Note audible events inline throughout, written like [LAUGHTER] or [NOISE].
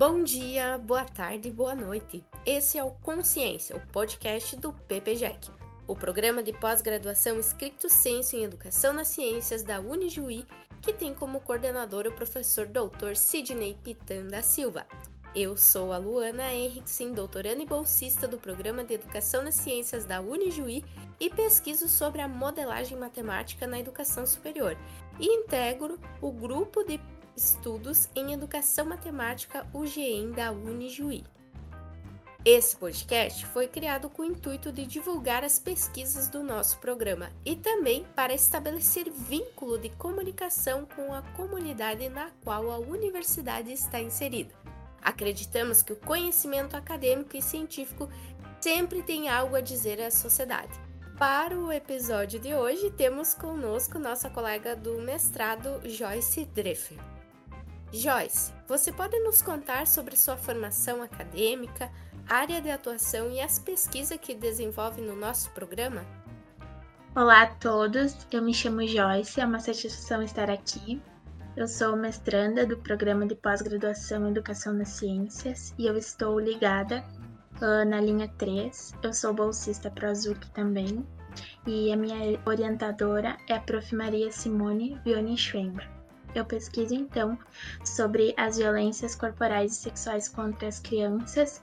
Bom dia, boa tarde, boa noite. Esse é o Consciência, o podcast do PPJEC, o programa de pós-graduação Escrito Senso em Educação nas Ciências da Unijuí, que tem como coordenador o professor Dr. Sidney Pitan da Silva. Eu sou a Luana Henriksen, doutoranda e bolsista do Programa de Educação nas Ciências da Unijuí e pesquiso sobre a modelagem matemática na educação superior e integro o grupo de estudos em educação matemática UGEM da Unijuí. Esse podcast foi criado com o intuito de divulgar as pesquisas do nosso programa e também para estabelecer vínculo de comunicação com a comunidade na qual a universidade está inserida. Acreditamos que o conhecimento acadêmico e científico sempre tem algo a dizer à sociedade. Para o episódio de hoje, temos conosco nossa colega do mestrado, Joyce Dreffer. Joyce, você pode nos contar sobre sua formação acadêmica, área de atuação e as pesquisas que desenvolve no nosso programa? Olá a todos, eu me chamo Joyce, é uma satisfação estar aqui. Eu sou mestranda do programa de pós-graduação em Educação nas Ciências e eu estou ligada na linha 3. Eu sou bolsista para a ZUC também e a minha orientadora é a Prof. Maria Simone Vioni Schwember. Eu pesquiso então sobre as violências corporais e sexuais contra as crianças,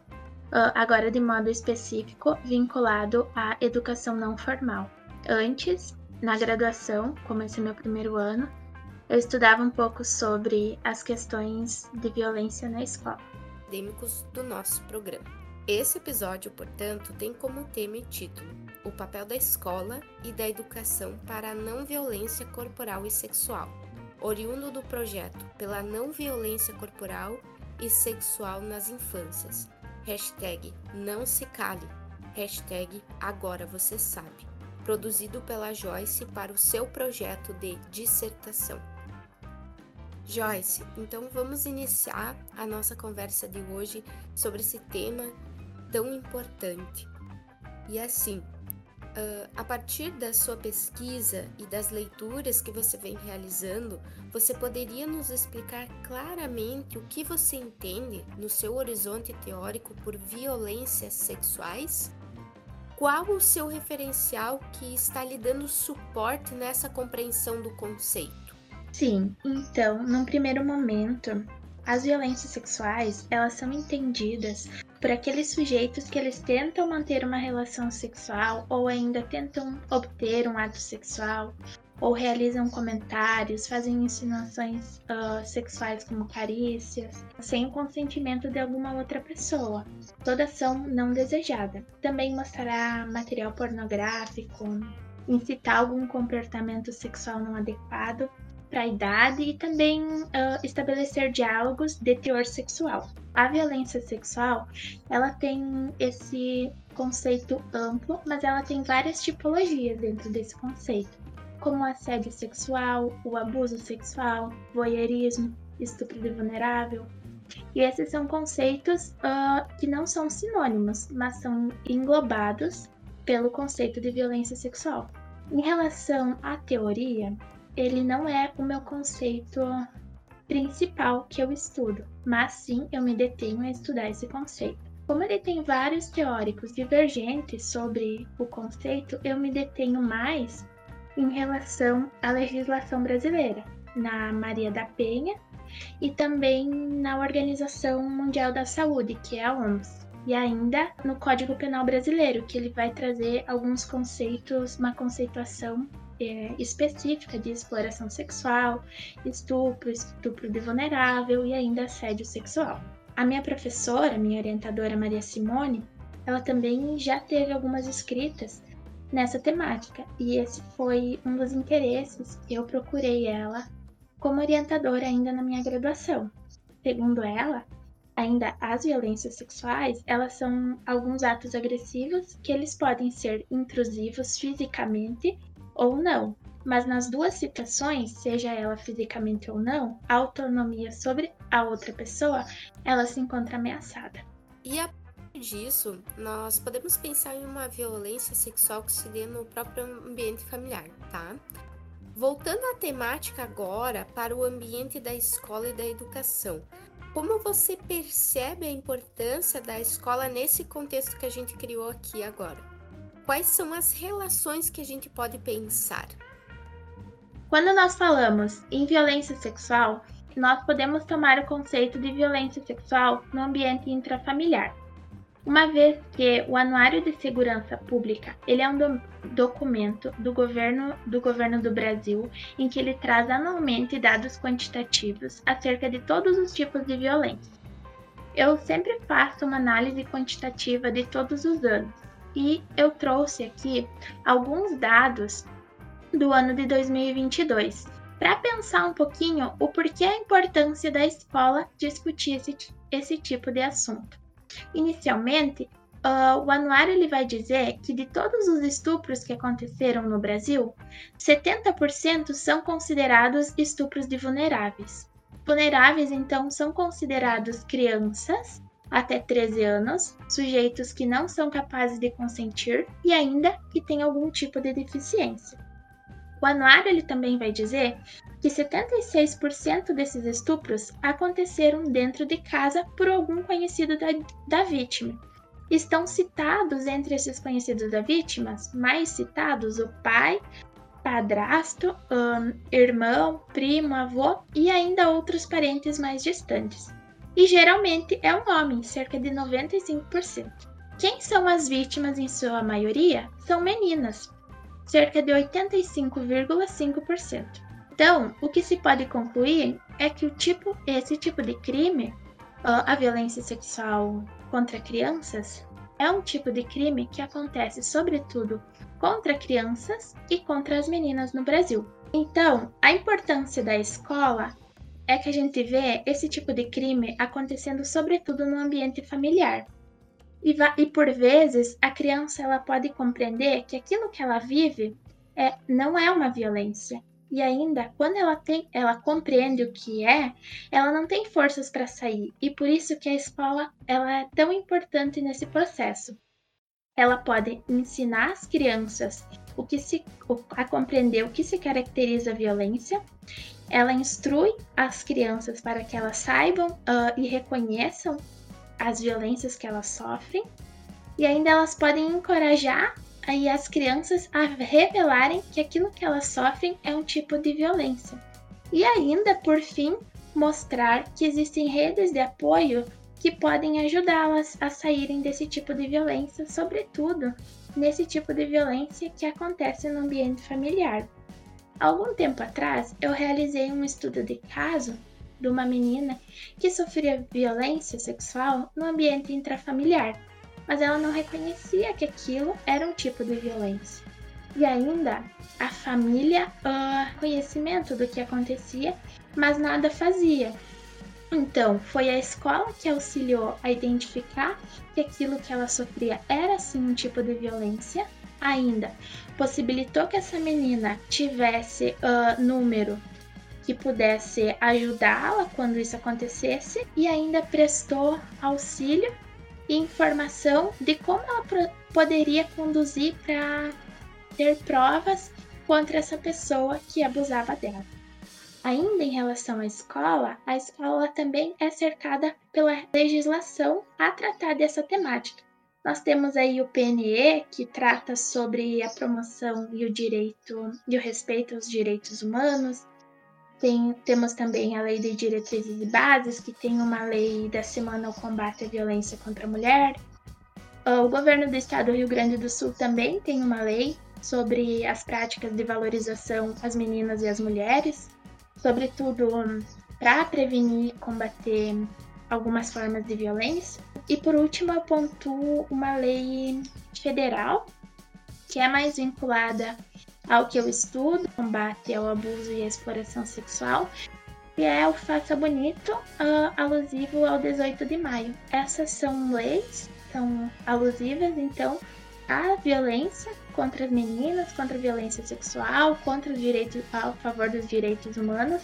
ah, agora de modo específico vinculado à educação não formal. Antes, na graduação, como esse é meu primeiro ano, eu estudava um pouco sobre as questões de violência na escola. Acadêmicos do nosso programa. Esse episódio, portanto, tem como tema e título O papel da escola e da educação para a não violência corporal e sexual oriundo do projeto pela não violência corporal e sexual nas infâncias. Hashtag não se cale. Hashtag agora você sabe. Produzido pela Joyce para o seu projeto de dissertação. Joyce, então vamos iniciar a nossa conversa de hoje sobre esse tema tão importante. E assim, Uh, a partir da sua pesquisa e das leituras que você vem realizando, você poderia nos explicar claramente o que você entende no seu horizonte teórico por violências sexuais? Qual o seu referencial que está lhe dando suporte nessa compreensão do conceito? Sim, então, num primeiro momento, as violências sexuais, elas são entendidas por aqueles sujeitos que eles tentam manter uma relação sexual ou ainda tentam obter um ato sexual ou realizam comentários, fazem insinuações uh, sexuais como carícias, sem o consentimento de alguma outra pessoa. Toda ação não desejada. Também mostrará material pornográfico, incitar algum comportamento sexual não adequado para a idade e também uh, estabelecer diálogos de teor sexual. A violência sexual, ela tem esse conceito amplo, mas ela tem várias tipologias dentro desse conceito, como assédio sexual, o abuso sexual, voyeurismo, estupro de vulnerável. E esses são conceitos uh, que não são sinônimos, mas são englobados pelo conceito de violência sexual. Em relação à teoria, ele não é o meu conceito principal que eu estudo, mas sim eu me detenho a estudar esse conceito. Como ele tem vários teóricos divergentes sobre o conceito, eu me detenho mais em relação à legislação brasileira, na Maria da Penha e também na Organização Mundial da Saúde, que é a OMS. E ainda no Código Penal Brasileiro, que ele vai trazer alguns conceitos, uma conceituação é, específica de exploração sexual, estupro, estupro de vulnerável e ainda assédio sexual. A minha professora, minha orientadora Maria Simone, ela também já teve algumas escritas nessa temática e esse foi um dos interesses eu procurei ela como orientadora ainda na minha graduação. Segundo ela, ainda as violências sexuais, elas são alguns atos agressivos que eles podem ser intrusivos fisicamente ou não. Mas nas duas situações, seja ela fisicamente ou não, a autonomia sobre a outra pessoa, ela se encontra ameaçada. E a partir disso, nós podemos pensar em uma violência sexual que se dê no próprio ambiente familiar, tá? Voltando à temática agora para o ambiente da escola e da educação. como você percebe a importância da escola nesse contexto que a gente criou aqui agora? Quais são as relações que a gente pode pensar? Quando nós falamos em violência sexual, nós podemos tomar o conceito de violência sexual no ambiente intrafamiliar. Uma vez que o Anuário de Segurança Pública, ele é um do documento do governo, do governo do Brasil em que ele traz anualmente dados quantitativos acerca de todos os tipos de violência. Eu sempre faço uma análise quantitativa de todos os anos e eu trouxe aqui alguns dados do ano de 2022 para pensar um pouquinho o porquê a importância da escola discutir esse, esse tipo de assunto. Inicialmente, uh, o anuário ele vai dizer que de todos os estupros que aconteceram no Brasil, 70% são considerados estupros de vulneráveis. Vulneráveis, então, são considerados crianças até 13 anos, sujeitos que não são capazes de consentir e ainda que têm algum tipo de deficiência. O anuário ele também vai dizer que 76% desses estupros aconteceram dentro de casa por algum conhecido da, da vítima. Estão citados entre esses conhecidos da vítima, mais citados o pai, padrasto, um, irmão, primo, avô e ainda outros parentes mais distantes. E geralmente é um homem, cerca de 95%. Quem são as vítimas em sua maioria? São meninas, cerca de 85,5%. Então, o que se pode concluir é que o tipo, esse tipo de crime, a violência sexual contra crianças, é um tipo de crime que acontece sobretudo contra crianças e contra as meninas no Brasil. Então, a importância da escola é que a gente vê esse tipo de crime acontecendo sobretudo no ambiente familiar. E, e, por vezes a criança ela pode compreender que aquilo que ela vive é, não é uma violência. E ainda, quando ela tem, ela compreende o que é, ela não tem forças para sair. E por isso que a escola ela é tão importante nesse processo. Ela pode ensinar as crianças o que se, a compreender o que se caracteriza a violência. Ela instrui as crianças para que elas saibam uh, e reconheçam as violências que elas sofrem e ainda elas podem encorajar aí as crianças a revelarem que aquilo que elas sofrem é um tipo de violência. E ainda, por fim, mostrar que existem redes de apoio que podem ajudá-las a saírem desse tipo de violência, sobretudo nesse tipo de violência que acontece no ambiente familiar. Algum tempo atrás, eu realizei um estudo de caso de uma menina que sofria violência sexual no ambiente intrafamiliar, mas ela não reconhecia que aquilo era um tipo de violência. E ainda a família, uh, conhecimento do que acontecia, mas nada fazia. Então, foi a escola que auxiliou a identificar que aquilo que ela sofria era sim um tipo de violência. Ainda possibilitou que essa menina tivesse uh, número que pudesse ajudá-la quando isso acontecesse e ainda prestou auxílio e informação de como ela poderia conduzir para ter provas contra essa pessoa que abusava dela. Ainda em relação à escola, a escola também é cercada pela legislação a tratar dessa temática. Nós temos aí o PNE, que trata sobre a promoção e o direito e o respeito aos direitos humanos, tem, temos também a Lei de Diretrizes e Bases, que tem uma lei da Semana ao Combate à Violência contra a Mulher. O governo do estado do Rio Grande do Sul também tem uma lei sobre as práticas de valorização às meninas e às mulheres, sobretudo para prevenir e combater algumas formas de violência. E por último, eu pontuo uma lei federal que é mais vinculada ao que eu estudo, combate ao abuso e à exploração sexual, e é o Faça Bonito, uh, alusivo ao 18 de maio. Essas são leis, são alusivas, então, à violência contra as meninas, contra violência sexual, contra os direitos, a favor dos direitos humanos,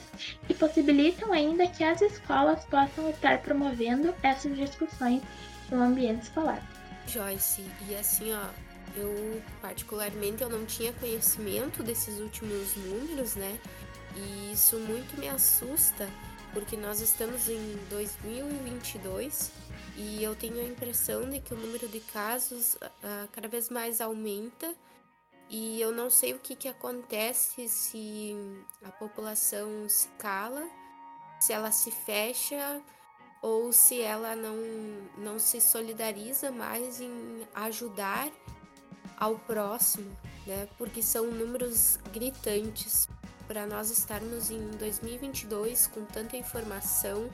e possibilitam ainda que as escolas possam estar promovendo essas discussões no ambiente escolar. Joyce, e assim, ó, eu, particularmente, eu não tinha conhecimento desses últimos números, né? E isso muito me assusta, porque nós estamos em 2022 e eu tenho a impressão de que o número de casos uh, cada vez mais aumenta e eu não sei o que, que acontece se a população se cala, se ela se fecha ou se ela não, não se solidariza mais em ajudar ao próximo, né? Porque são números gritantes para nós estarmos em 2022 com tanta informação,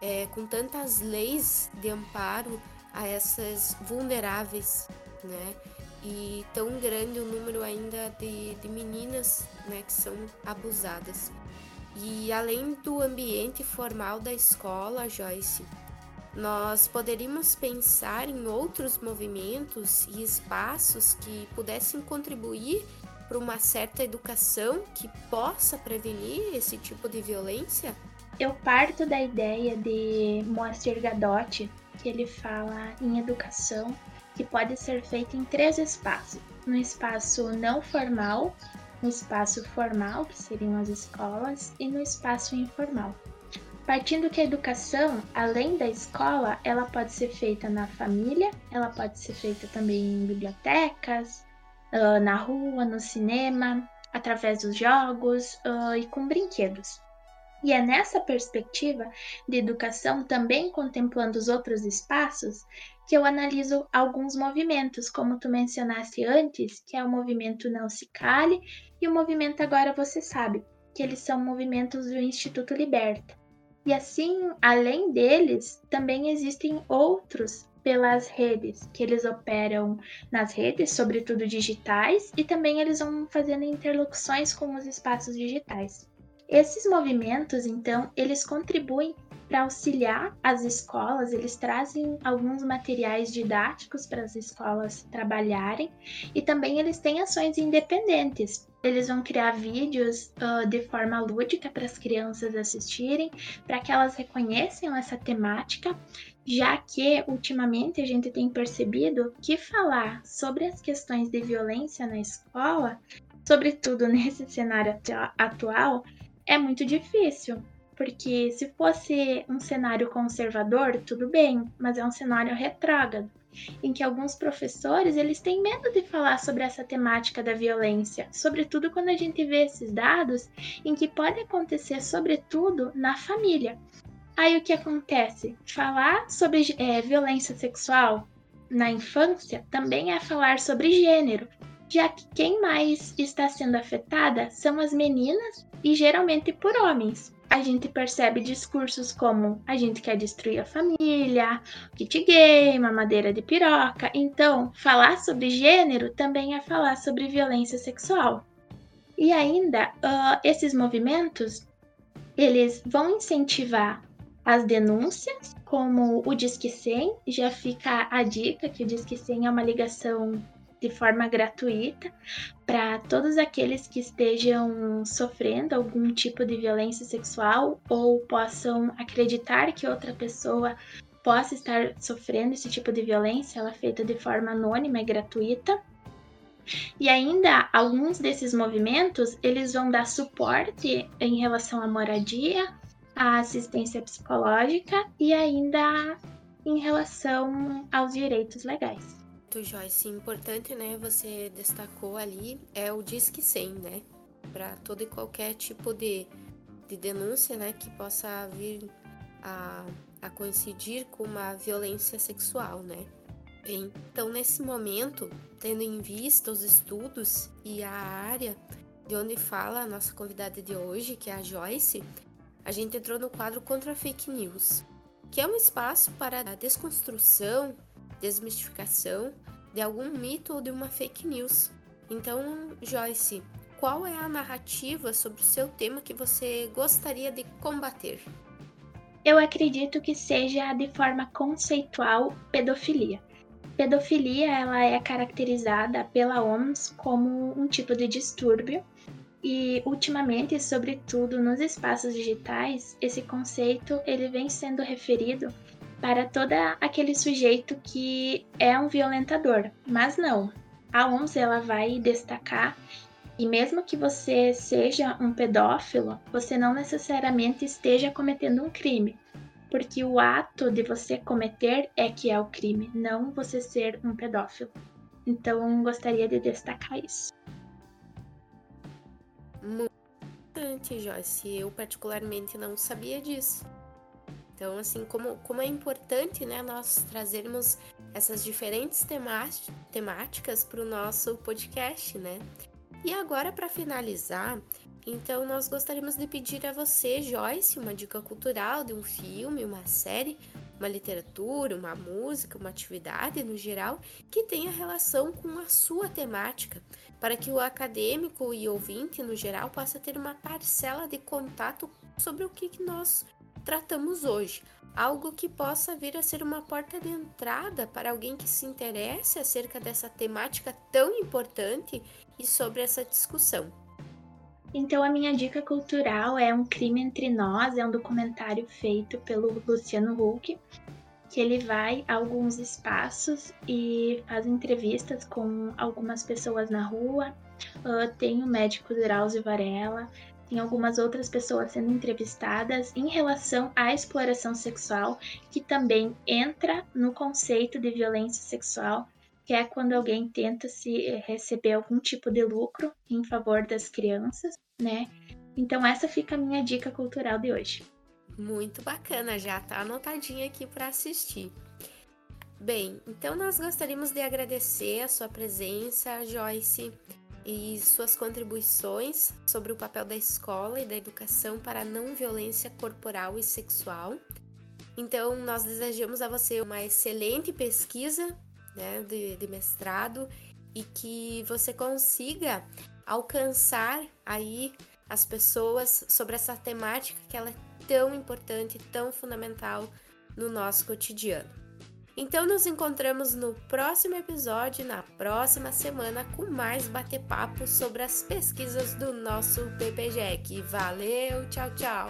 é, com tantas leis de amparo a essas vulneráveis, né? E tão grande o número ainda de, de meninas né, que são abusadas. E além do ambiente formal da escola, Joyce, nós poderíamos pensar em outros movimentos e espaços que pudessem contribuir para uma certa educação que possa prevenir esse tipo de violência? Eu parto da ideia de Moacir Gadotti, que ele fala em educação que pode ser feita em três espaços: no espaço não formal, no espaço formal, que seriam as escolas, e no espaço informal. Partindo que a educação, além da escola, ela pode ser feita na família, ela pode ser feita também em bibliotecas, na rua, no cinema, através dos jogos e com brinquedos. E é nessa perspectiva de educação, também contemplando os outros espaços, que eu analiso alguns movimentos, como tu mencionaste antes, que é o movimento Não Se Cale e o movimento Agora Você Sabe, que eles são movimentos do Instituto Liberta. E assim, além deles, também existem outros pelas redes, que eles operam nas redes, sobretudo digitais, e também eles vão fazendo interlocuções com os espaços digitais. Esses movimentos, então, eles contribuem para auxiliar as escolas, eles trazem alguns materiais didáticos para as escolas trabalharem e também eles têm ações independentes. Eles vão criar vídeos uh, de forma lúdica para as crianças assistirem, para que elas reconheçam essa temática, já que ultimamente a gente tem percebido que falar sobre as questões de violência na escola, sobretudo [LAUGHS] nesse cenário atual, é muito difícil. Porque se fosse um cenário conservador, tudo bem, mas é um cenário retrógrado, em que alguns professores eles têm medo de falar sobre essa temática da violência, sobretudo quando a gente vê esses dados em que pode acontecer, sobretudo, na família. Aí o que acontece? Falar sobre é, violência sexual na infância também é falar sobre gênero, já que quem mais está sendo afetada são as meninas e geralmente por homens a gente percebe discursos como a gente quer destruir a família, kit gay, mamadeira de piroca. Então, falar sobre gênero também é falar sobre violência sexual. E ainda, uh, esses movimentos, eles vão incentivar as denúncias, como o Disque 100, já fica a dica que o Disque 100 é uma ligação de forma gratuita para todos aqueles que estejam sofrendo algum tipo de violência sexual ou possam acreditar que outra pessoa possa estar sofrendo esse tipo de violência, ela é feita de forma anônima e gratuita. E ainda alguns desses movimentos, eles vão dar suporte em relação à moradia, à assistência psicológica e ainda em relação aos direitos legais muito, Joyce. Importante, né? Você destacou ali é o Disque 100, né? Para todo e qualquer tipo de, de denúncia, né? Que possa vir a, a coincidir com uma violência sexual, né? Então, nesse momento, tendo em vista os estudos e a área de onde fala a nossa convidada de hoje, que é a Joyce, a gente entrou no quadro Contra Fake News, que é um espaço para a desconstrução desmistificação de algum mito ou de uma fake news. Então, Joyce, qual é a narrativa sobre o seu tema que você gostaria de combater? Eu acredito que seja de forma conceitual pedofilia. Pedofilia ela é caracterizada pela OMS como um tipo de distúrbio e ultimamente, sobretudo nos espaços digitais, esse conceito ele vem sendo referido para todo aquele sujeito que é um violentador. Mas não, a OMS ela vai destacar E mesmo que você seja um pedófilo, você não necessariamente esteja cometendo um crime, porque o ato de você cometer é que é o crime, não você ser um pedófilo. Então, gostaria de destacar isso. Muito importante, Joyce. Eu particularmente não sabia disso. Então, assim, como, como é importante, né, nós trazermos essas diferentes temáticas para o nosso podcast, né? E agora, para finalizar, então nós gostaríamos de pedir a você, Joyce, uma dica cultural de um filme, uma série, uma literatura, uma música, uma atividade no geral que tenha relação com a sua temática, para que o acadêmico e ouvinte no geral possa ter uma parcela de contato sobre o que nós tratamos hoje, algo que possa vir a ser uma porta de entrada para alguém que se interesse acerca dessa temática tão importante e sobre essa discussão. Então, a minha dica cultural é Um Crime Entre Nós, é um documentário feito pelo Luciano Huck, que ele vai a alguns espaços e faz entrevistas com algumas pessoas na rua. Uh, tem o médico Drauzio Varela, tem algumas outras pessoas sendo entrevistadas em relação à exploração sexual, que também entra no conceito de violência sexual que é quando alguém tenta se eh, receber algum tipo de lucro em favor das crianças, né? Então essa fica a minha dica cultural de hoje. Muito bacana, já tá anotadinha aqui para assistir. Bem, então nós gostaríamos de agradecer a sua presença, Joyce, e suas contribuições sobre o papel da escola e da educação para a não violência corporal e sexual. Então, nós desejamos a você uma excelente pesquisa né, de, de mestrado e que você consiga alcançar aí as pessoas sobre essa temática que ela é tão importante, tão fundamental no nosso cotidiano. Então nos encontramos no próximo episódio, na próxima semana, com mais bate-papo sobre as pesquisas do nosso PPGEC. Valeu, tchau, tchau!